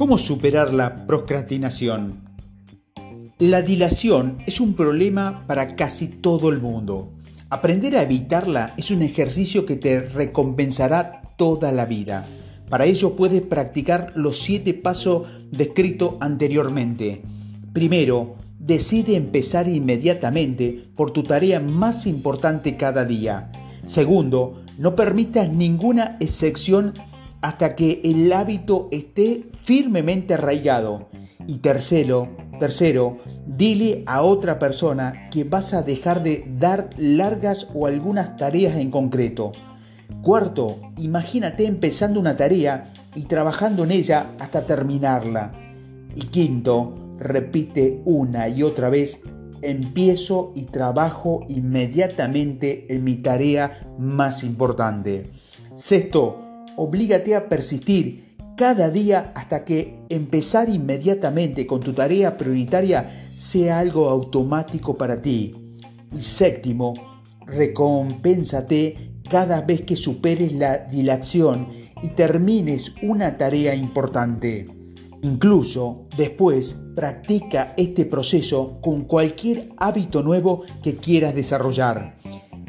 ¿Cómo superar la procrastinación? La dilación es un problema para casi todo el mundo. Aprender a evitarla es un ejercicio que te recompensará toda la vida. Para ello puedes practicar los siete pasos descritos anteriormente. Primero, decide empezar inmediatamente por tu tarea más importante cada día. Segundo, no permitas ninguna excepción hasta que el hábito esté firmemente arraigado. Y tercero, tercero, dile a otra persona que vas a dejar de dar largas o algunas tareas en concreto. Cuarto, imagínate empezando una tarea y trabajando en ella hasta terminarla. Y quinto, repite una y otra vez, empiezo y trabajo inmediatamente en mi tarea más importante. Sexto, oblígate a persistir cada día hasta que empezar inmediatamente con tu tarea prioritaria sea algo automático para ti. Y séptimo, recompénsate cada vez que superes la dilación y termines una tarea importante. Incluso después practica este proceso con cualquier hábito nuevo que quieras desarrollar.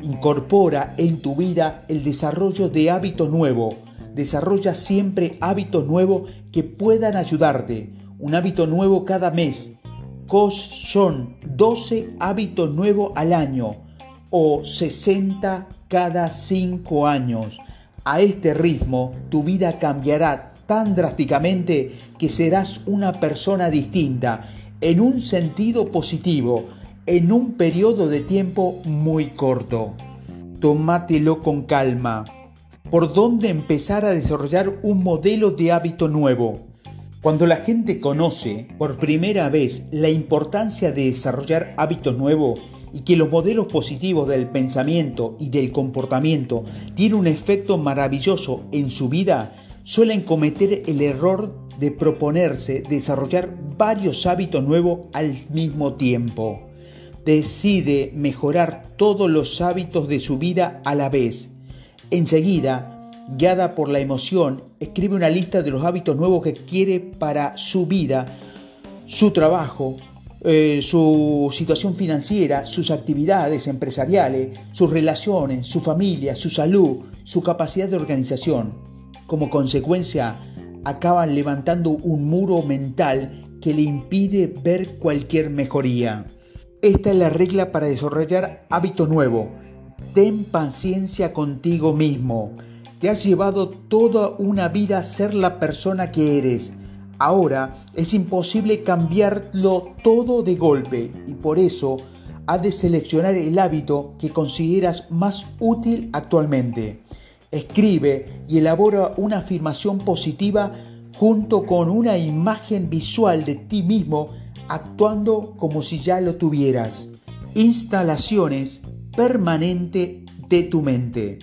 Incorpora en tu vida el desarrollo de hábito nuevo desarrolla siempre hábitos nuevos que puedan ayudarte. Un hábito nuevo cada mes. COS son 12 hábitos nuevos al año o 60 cada 5 años. A este ritmo tu vida cambiará tan drásticamente que serás una persona distinta en un sentido positivo en un periodo de tiempo muy corto. Tómatelo con calma por dónde empezar a desarrollar un modelo de hábito nuevo. Cuando la gente conoce por primera vez la importancia de desarrollar hábitos nuevos y que los modelos positivos del pensamiento y del comportamiento tienen un efecto maravilloso en su vida, suelen cometer el error de proponerse desarrollar varios hábitos nuevos al mismo tiempo. Decide mejorar todos los hábitos de su vida a la vez Enseguida, guiada por la emoción, escribe una lista de los hábitos nuevos que quiere para su vida, su trabajo, eh, su situación financiera, sus actividades empresariales, sus relaciones, su familia, su salud, su capacidad de organización. Como consecuencia, acaban levantando un muro mental que le impide ver cualquier mejoría. Esta es la regla para desarrollar hábitos nuevos Ten paciencia contigo mismo. Te has llevado toda una vida a ser la persona que eres. Ahora es imposible cambiarlo todo de golpe y por eso has de seleccionar el hábito que consideras más útil actualmente. Escribe y elabora una afirmación positiva junto con una imagen visual de ti mismo actuando como si ya lo tuvieras. Instalaciones permanente de tu mente.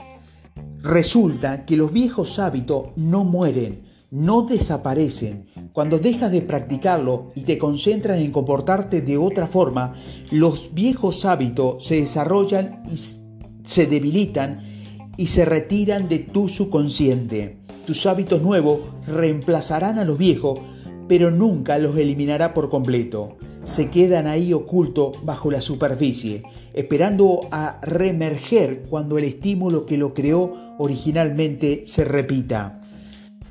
Resulta que los viejos hábitos no mueren, no desaparecen. Cuando dejas de practicarlo y te concentras en comportarte de otra forma, los viejos hábitos se desarrollan y se debilitan y se retiran de tu subconsciente. Tus hábitos nuevos reemplazarán a los viejos, pero nunca los eliminará por completo se quedan ahí ocultos bajo la superficie, esperando a reemerger cuando el estímulo que lo creó originalmente se repita.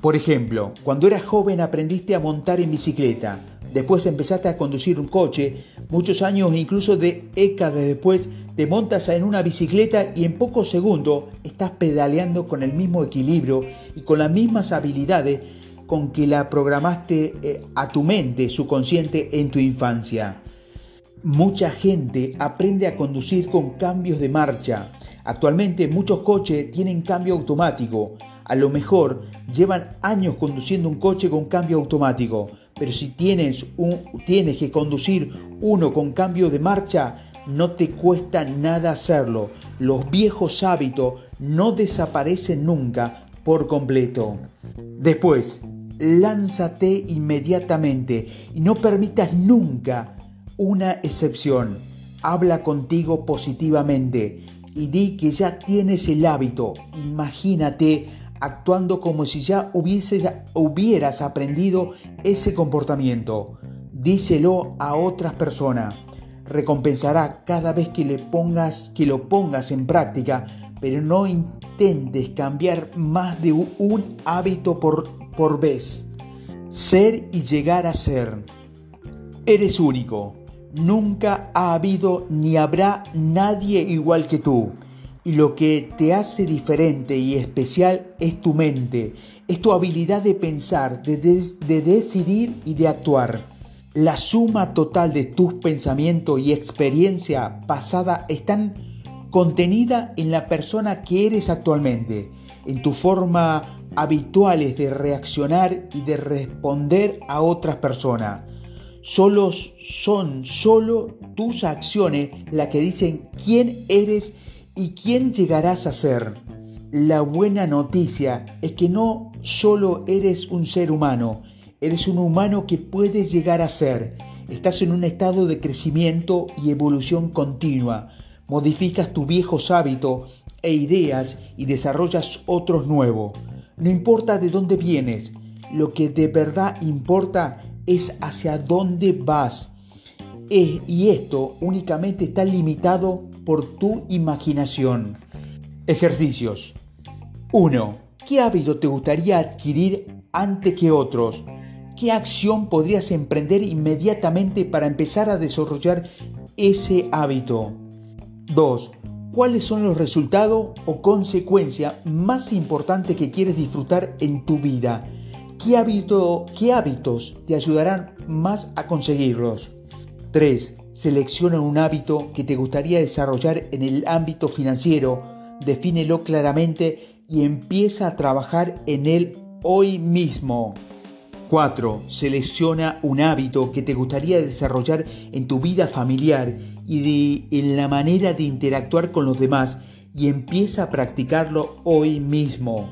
Por ejemplo, cuando eras joven aprendiste a montar en bicicleta, después empezaste a conducir un coche, muchos años incluso de décadas después te montas en una bicicleta y en pocos segundos estás pedaleando con el mismo equilibrio y con las mismas habilidades con que la programaste eh, a tu mente subconsciente en tu infancia. Mucha gente aprende a conducir con cambios de marcha. Actualmente muchos coches tienen cambio automático. A lo mejor llevan años conduciendo un coche con cambio automático, pero si tienes, un, tienes que conducir uno con cambio de marcha, no te cuesta nada hacerlo. Los viejos hábitos no desaparecen nunca por completo. Después, lánzate inmediatamente y no permitas nunca una excepción. Habla contigo positivamente y di que ya tienes el hábito. Imagínate actuando como si ya hubieras aprendido ese comportamiento. Díselo a otras personas. Recompensará cada vez que, le pongas, que lo pongas en práctica, pero no intentes cambiar más de un hábito por, por vez. Ser y llegar a ser. Eres único. Nunca ha habido ni habrá nadie igual que tú. Y lo que te hace diferente y especial es tu mente, es tu habilidad de pensar, de, de decidir y de actuar. La suma total de tus pensamientos y experiencia pasada están contenida en la persona que eres actualmente, en tu forma habituales de reaccionar y de responder a otras personas. Solo son solo tus acciones las que dicen quién eres y quién llegarás a ser. La buena noticia es que no solo eres un ser humano, eres un humano que puedes llegar a ser. Estás en un estado de crecimiento y evolución continua. Modificas tus viejos hábitos e ideas y desarrollas otros nuevos. No importa de dónde vienes, lo que de verdad importa es hacia dónde vas. y esto únicamente está limitado por tu imaginación. Ejercicios. 1. ¿Qué hábito te gustaría adquirir antes que otros? ¿Qué acción podrías emprender inmediatamente para empezar a desarrollar ese hábito? 2. ¿Cuáles son los resultados o consecuencias más importantes que quieres disfrutar en tu vida? ¿Qué, hábito, ¿Qué hábitos te ayudarán más a conseguirlos? 3. Selecciona un hábito que te gustaría desarrollar en el ámbito financiero, defínelo claramente y empieza a trabajar en él hoy mismo. 4. Selecciona un hábito que te gustaría desarrollar en tu vida familiar y en la manera de interactuar con los demás y empieza a practicarlo hoy mismo.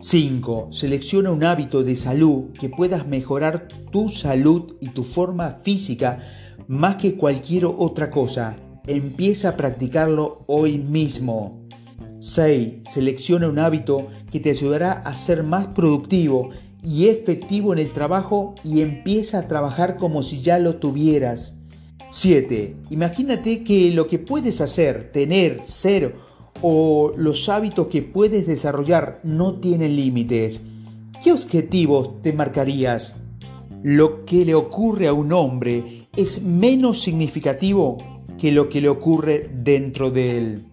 5. Selecciona un hábito de salud que puedas mejorar tu salud y tu forma física más que cualquier otra cosa. Empieza a practicarlo hoy mismo. 6. Selecciona un hábito que te ayudará a ser más productivo y efectivo en el trabajo y empieza a trabajar como si ya lo tuvieras. 7. Imagínate que lo que puedes hacer, tener, ser o los hábitos que puedes desarrollar no tienen límites. ¿Qué objetivos te marcarías? Lo que le ocurre a un hombre es menos significativo que lo que le ocurre dentro de él.